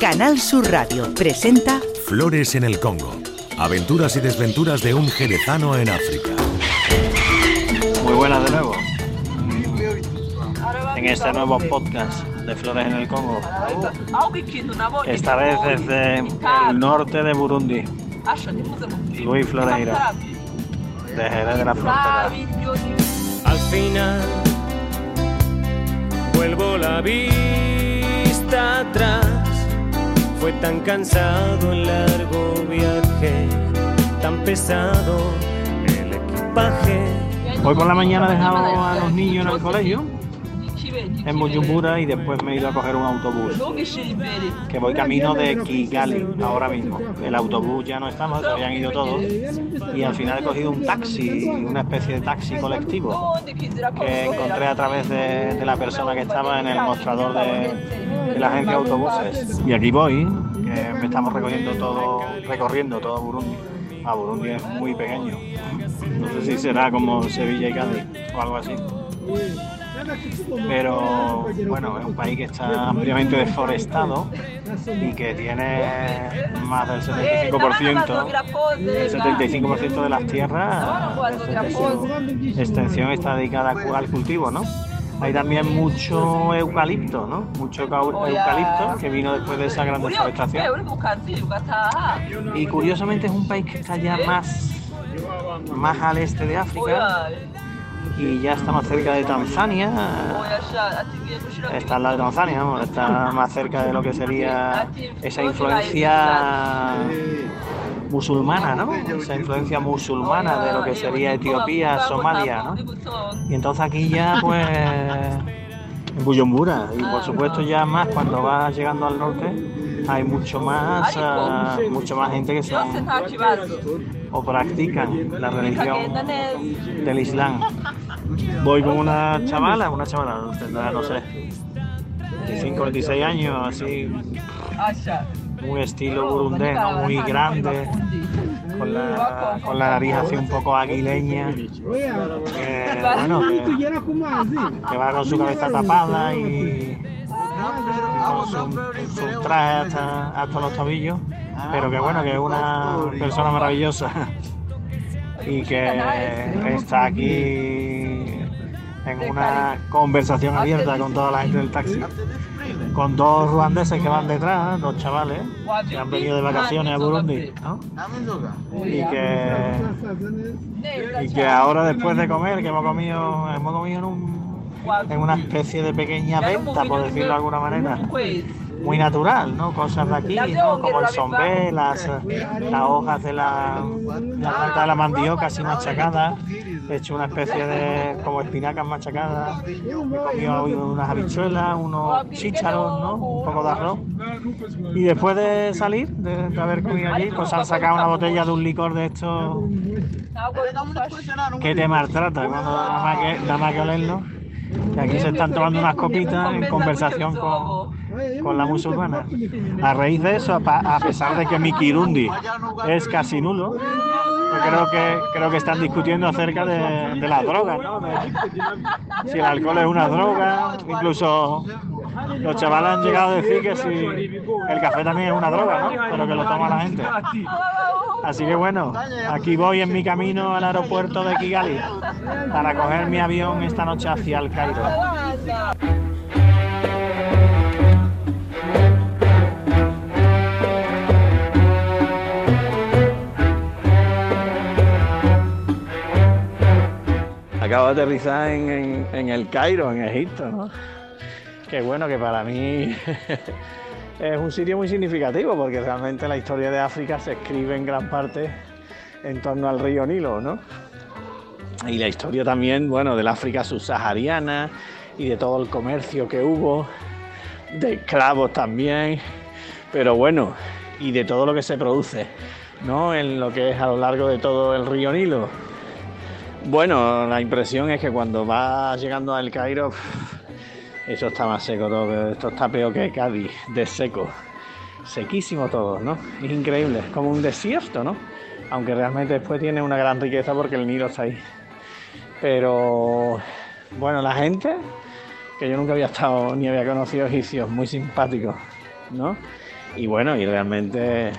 Canal Sur Radio presenta Flores en el Congo. Aventuras y desventuras de un jerezano en África. Muy buenas de nuevo. En este nuevo podcast de Flores en el Congo. Esta vez desde el norte de Burundi. Luis Floreira, de Jerez de la Frontera. Al final vuelvo la vista atrás. Fue tan cansado el largo viaje, tan pesado el equipaje. Hoy por la mañana he dejado a los niños en el colegio, en Bujumbura, y después me he ido a coger un autobús. Que voy camino de Kigali ahora mismo. El autobús ya no estamos, se habían ido todos. Y al final he cogido un taxi, una especie de taxi colectivo que encontré a través de, la persona que estaba en el mostrador de, la agencia de autobuses. Y aquí voy, que me estamos recogiendo todo, recorriendo todo Burundi. Ah, Burundi es muy pequeño. No sé si será como Sevilla y Cádiz o algo así. Pero bueno, es un país que está ampliamente deforestado y que tiene más del 75%, el 75% de las tierras, su extensión está dedicada al cultivo, ¿no? Hay también mucho eucalipto, ¿no? Mucho eucalipto que vino después de esa gran deforestación. Y curiosamente es un país que está ya más, más al este de África y ya está más cerca de Tanzania. Está al lado de Tanzania, está más cerca de lo que sería esa influencia musulmana, ¿no? Esa influencia musulmana de lo que sería Etiopía, Somalia, ¿no? Y entonces aquí ya, pues, en y por supuesto ya más cuando vas llegando al norte, hay mucho más, ah, mucho más gente que son o practican la religión del Islam. Voy con una chavala, una chavala, tendrá, no sé, 25, 26 años, así, un estilo burundés, muy grande, con la, con la nariz así un poco aguileña, que, bueno, que, que va con su cabeza tapada y con su, su traje hasta, hasta los tobillos, pero que bueno, que es una persona maravillosa. Y que está aquí en una conversación abierta con toda la gente del taxi, con dos ruandeses que van detrás, dos chavales que han venido de vacaciones a Burundi, ¿no? y que y que ahora después de comer, que hemos comido, hemos comido en, un, en una especie de pequeña venta, por decirlo de alguna manera, muy natural, ¿no? Cosas de aquí, ¿no? Como el sombé, las, las hojas de la, la planta de la mandioca así machacadas, he hecho una especie de como espinacas machacadas, he comido unas habichuelas, unos chícharos, ¿no? Un poco de arroz. Y después de salir, de, de haber comido allí, pues han sacado una botella de un licor de estos que te maltrata cuando nada más que, nada más que olerlo. Que aquí se están tomando unas copitas en conversación con, con la musulmana. A raíz de eso, a, pesar de que mi kirundi es casi nulo, yo creo que, creo que están discutiendo acerca de, de las drogas, ¿no? De- si el alcohol es una droga, incluso los chavales han llegado a decir que si el café también es una droga, ¿no? Pero que lo toma la gente. Así que bueno, aquí voy en mi camino al aeropuerto de Kigali para coger mi avión esta noche hacia el Cairo. Acabo de aterrizar en, en- en el Cairo, en Egipto, ¿no? Que bueno, que para mí es un sitio muy significativo porque realmente la historia de África se escribe en gran parte en torno al río Nilo, ¿no? Y la historia también, bueno, del África subsahariana y de todo el comercio que hubo de esclavos también, pero bueno, y de todo lo que se produce, ¿no? En lo que es a lo largo de todo el río Nilo. Bueno, la impresión es que cuando vas llegando al Cairo, eso está más seco todo, esto está peor que Cádiz, de seco. Sequísimo todo, ¿no? Es increíble, es como un desierto, ¿no? Aunque realmente después tiene una gran riqueza porque el Nilo está ahí. Pero bueno, la gente, que yo nunca había estado ni había conocido egipcios, muy simpáticos, ¿no? Y bueno, y realmente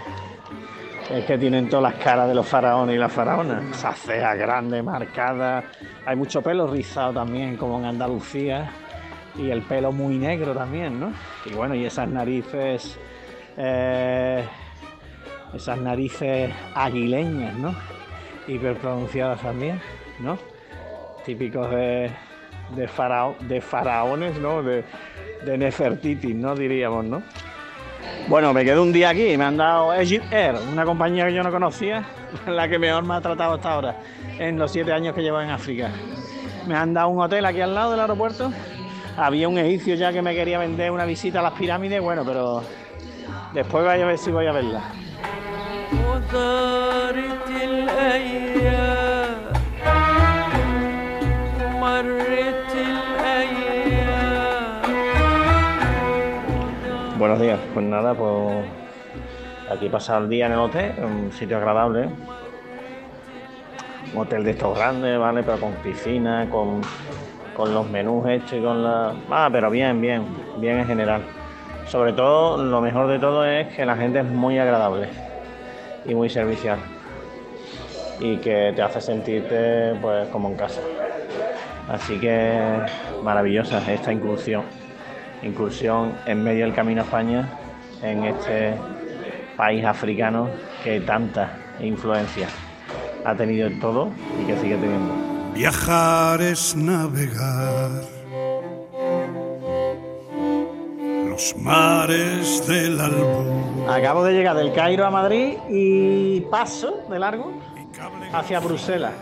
es que tienen todas las caras de los faraones y las faraonas. Esa ceja grande, marcada. Hay mucho pelo rizado también, como en Andalucía. Y el pelo muy negro también, ¿no? Y bueno, y esas narices. Eh, esas narices aguileñas, ¿no? Hiperpronunciadas también, ¿no? Típicos de, de, de faraones, ¿no? De, de Nefertiti, ¿no? Diríamos, ¿no? Bueno, me quedé un día aquí me han dado Egypt Air, una compañía que yo no conocía, la que mejor me ha tratado hasta ahora, en los siete años que llevo en África. Me han dado un hotel aquí al lado del aeropuerto. Había un egipcio ya que me quería vender una visita a las pirámides, bueno, pero después voy a ver si voy a verla. Buenos días, pues nada, pues aquí pasar el día en el hotel, un sitio agradable. Un hotel de estos grandes, ¿vale? Pero con piscina, con, los menús hechos y con la. Ah, pero bien, bien, bien en general. Sobre todo, lo mejor de todo es que la gente es muy agradable y muy servicial. Y que te hace sentirte pues como en casa. Así que maravillosa esta incursión incursión en medio del camino a España, en este país africano que tanta influencia ha tenido en todo y que sigue teniendo. Viajar es navegar los mares del albur. Acabo de llegar del Cairo a Madrid y paso de largo hacia Bruselas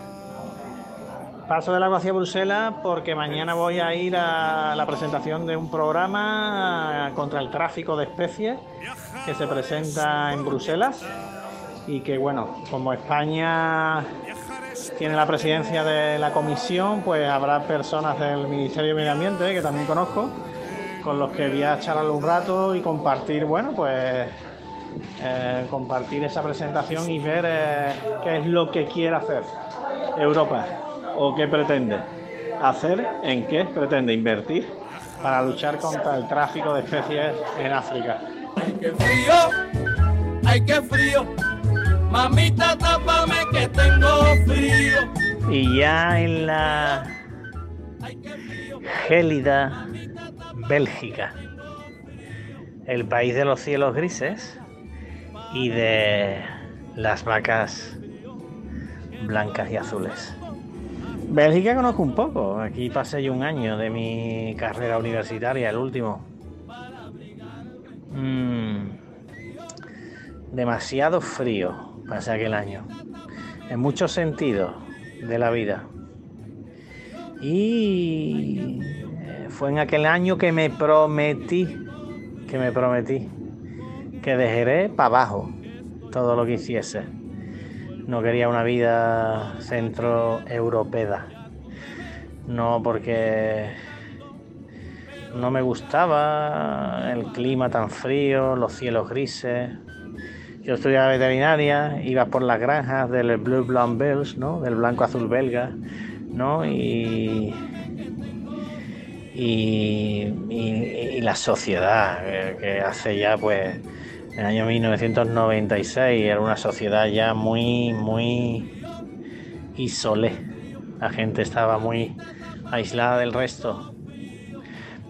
Paso del agua hacia Bruselas porque mañana voy a ir a la presentación de un programa contra el tráfico de especies que se presenta en Bruselas y que bueno, como España tiene la presidencia de la comisión, pues habrá personas del Ministerio de Medio Ambiente que también conozco, con los que voy a charlar un rato y compartir, bueno, pues eh, compartir esa presentación y ver eh, qué es lo que quiere hacer Europa o qué pretende hacer, en qué pretende invertir para luchar contra el tráfico de especies en África. ¡Ay, qué frío! ¡Ay, qué frío! Mamita, tápame que tengo frío. Y ya en la gélida Bélgica, el país de los cielos grises y de las vacas blancas y azules. Bélgica conozco un poco. Aquí pasé yo un año de mi carrera universitaria, el último. Mm. demasiado frío pasé aquel año. En muchos sentidos de la vida. Y fue en aquel año que me prometí, que me prometí, que dejaré para abajo todo lo que hiciese no quería una vida centroeuropea. No porque no me gustaba el clima tan frío, los cielos grises. Yo estudiaba veterinaria, iba por las granjas del Blue Blanc Bells, ¿no? del blanco azul belga, ¿no? y, y, la sociedad, que hace ya pues en el año 1996 era una sociedad ya muy, muy isolé. La gente estaba muy aislada del resto.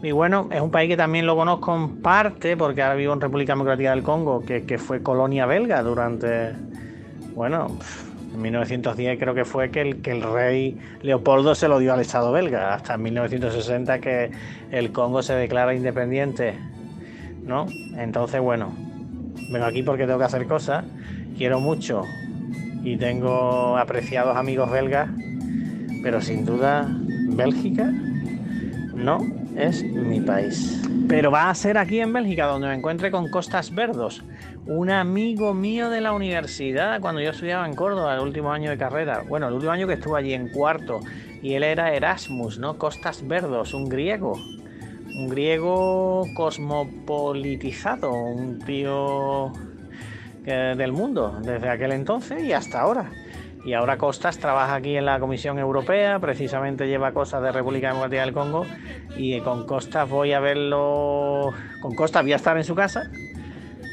Y bueno, es un país que también lo conozco en parte, porque ahora vivo en República Democrática del Congo, que, fue colonia belga durante, bueno, en 1910 creo que fue que el, que el rey Leopoldo se lo dio al Estado belga, hasta en 1960 que el Congo se declara independiente, ¿no? Entonces, bueno, vengo aquí porque tengo que hacer cosas, quiero mucho y tengo apreciados amigos belgas, pero sin duda Bélgica no es mi país. Pero va a ser aquí en Bélgica donde me encuentre con Costas Verdos, un amigo mío de la universidad cuando yo estudiaba en Córdoba, el último año de carrera. Bueno, el último año que estuve allí en cuarto. Y él era Erasmus, ¿no? Costas Verdos, un griego. Un griego cosmopolitizado, un tío del mundo desde aquel entonces y hasta ahora. Y ahora Costas trabaja aquí en la Comisión Europea, precisamente lleva cosas de República Democrática del Congo y con Costas voy a verlo, con Costas voy a estar en su casa,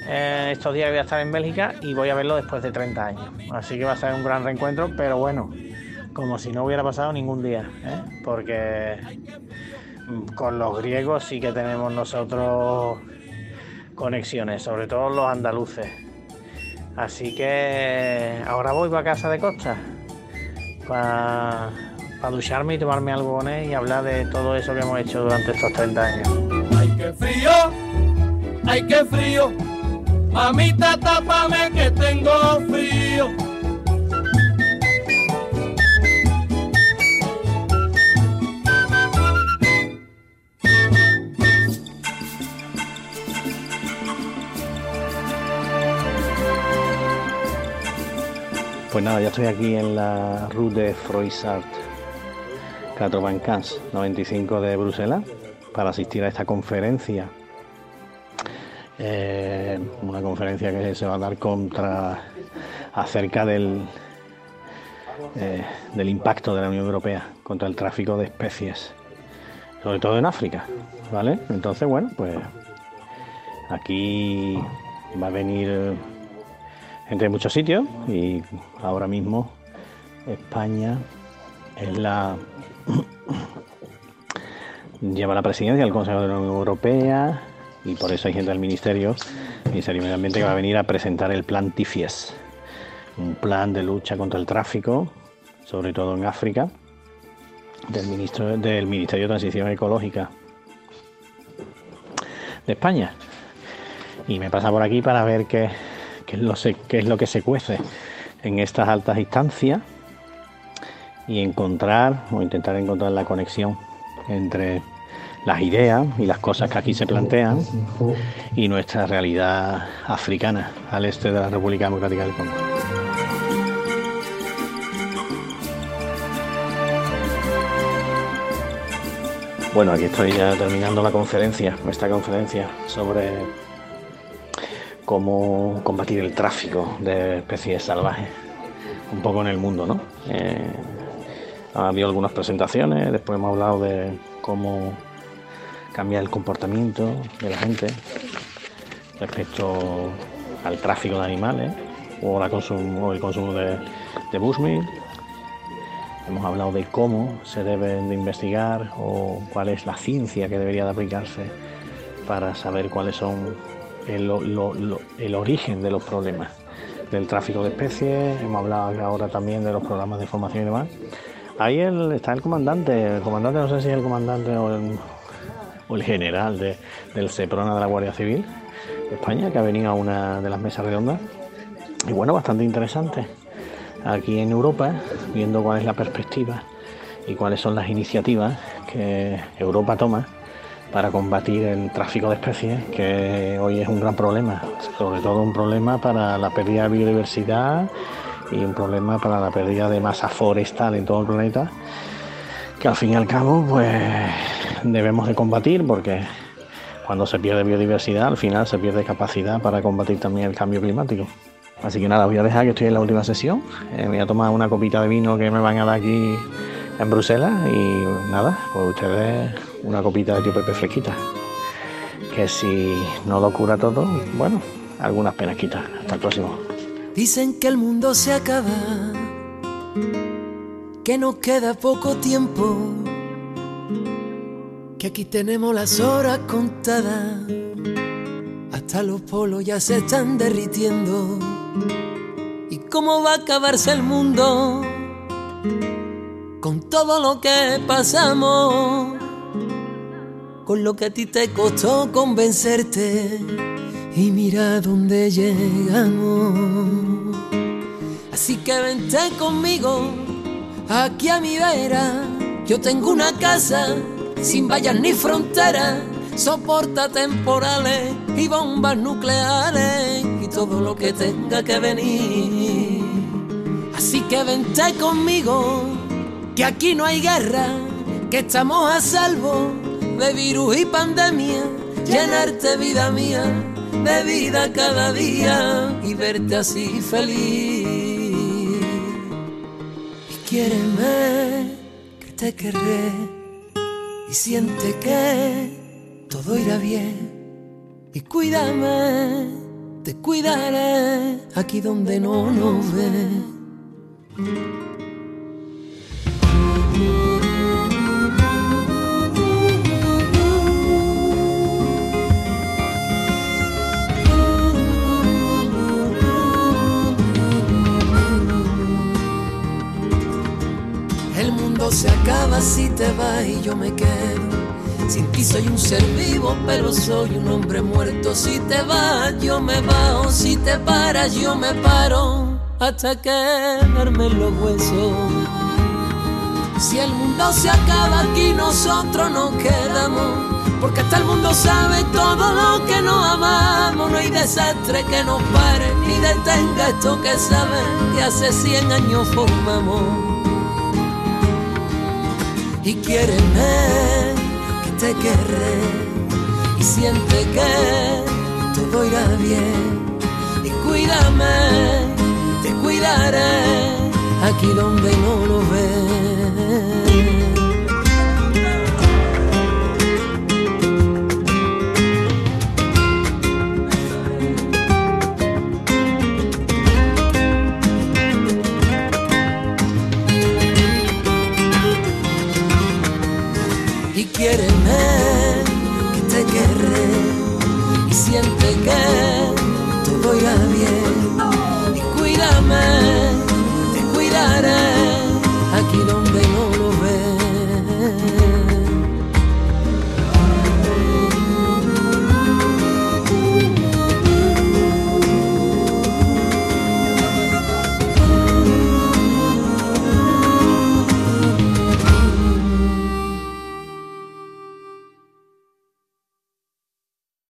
eh, estos días voy a estar en Bélgica y voy a verlo después de 30 años. Así que va a ser un gran reencuentro, pero bueno, como si no hubiera pasado ningún día, ¿eh? porque con los griegos sí que tenemos nosotros conexiones, sobre todo los andaluces. Así que ahora voy para casa de Costa para ducharme y tomarme algo con y hablar de todo eso que hemos hecho durante estos 30 años. ¡Ay, qué frío! ¡Ay, qué frío! Mamita, tápame que tengo frío. Pues nada, ya estoy aquí en la Rue de Froissart, 95 de Bruselas, para asistir a esta conferencia. Eh, una conferencia que se va a dar contra acerca del, eh, del impacto de la Unión Europea contra el tráfico de especies, sobre todo en África, ¿vale? Entonces, bueno, pues aquí va a venir entre muchos sitios y ahora mismo España es la lleva la presidencia del Consejo de la Unión Europea y por eso hay gente del Ministerio, Ministerio de Medio Ambiente que va a venir a presentar el plan TIFIES, un plan de lucha contra el tráfico, sobre todo en África, del, del Ministerio de Transición Ecológica de España. Y me pasa por aquí para ver qué qué es, lo, es lo que se cuece en estas altas instancias y encontrar o intentar encontrar la conexión entre las ideas y las cosas que aquí se plantean y nuestra realidad africana al este de la República Democrática del Congo. Bueno, aquí estoy ya terminando la conferencia, esta conferencia sobre cómo combatir el tráfico de especies salvajes, un poco en el mundo, ¿no? Eh, ha habido algunas presentaciones, después hemos hablado de cómo cambiar el comportamiento de la gente respecto al tráfico de animales o, el consumo de, de. Hemos hablado de cómo se deben de investigar o cuál es la ciencia que debería de aplicarse para saber cuáles son el, origen de los problemas del tráfico de especies, hemos hablado ahora también de los programas de formación y demás. Ahí está el comandante, el comandante no sé si es el comandante o el, general del SEPRONA de la Guardia Civil de España, que ha venido a una de las mesas redondas. Y bueno, bastante interesante. Aquí en Europa, viendo cuál es la perspectiva y cuáles son las iniciativas que Europa toma para combatir el tráfico de especies, que hoy es un gran problema, sobre todo un problema para la pérdida de biodiversidad y un problema para la pérdida de masa forestal en todo el planeta, que al fin y al cabo pues debemos de combatir porque cuando se pierde biodiversidad al final se pierde capacidad para combatir también el cambio climático. Así que nada, voy a dejar que estoy en la última sesión, eh, voy a tomar una copita de vino que me van a dar aquí en Bruselas y nada, pues ustedes una copita de tío Pepe fresquita. Que si no lo cura todo, bueno, algunas penas quita. Hasta el próximo. Dicen que el mundo se acaba, que nos queda poco tiempo, que aquí tenemos las horas contadas, hasta los polos ya se están derritiendo. ¿Y cómo va a acabarse el mundo? con todo lo que pasamos, con lo que a ti te costó convencerte y mira dónde llegamos. Así que vente conmigo aquí a mi vera, yo tengo una casa sin vallas ni fronteras, soporta temporales y bombas nucleares y todo lo que tenga que venir. Así que vente conmigo, que aquí no hay guerra, que estamos a salvo de virus y pandemia, llenarte vida mía de vida cada día y verte así feliz. Y quiéreme, que te querré y siente que todo irá bien. Y cuídame, te cuidaré aquí donde no nos ve. se acaba si te vas y yo me quedo. Sin ti soy un ser vivo, pero soy un hombre muerto. Si te vas, yo me bajo. Si te paras, yo me paro. Hasta quedarme los huesos. Si el mundo se acaba aquí, nosotros nos quedamos. Porque hasta el mundo sabe todo lo que nos amamos. No hay desastre que nos pare ni detenga esto que saben que hace 100 años formamos y quiéreme que te querré y siente que todo irá bien y cuídame, te cuidaré aquí donde no lo ves.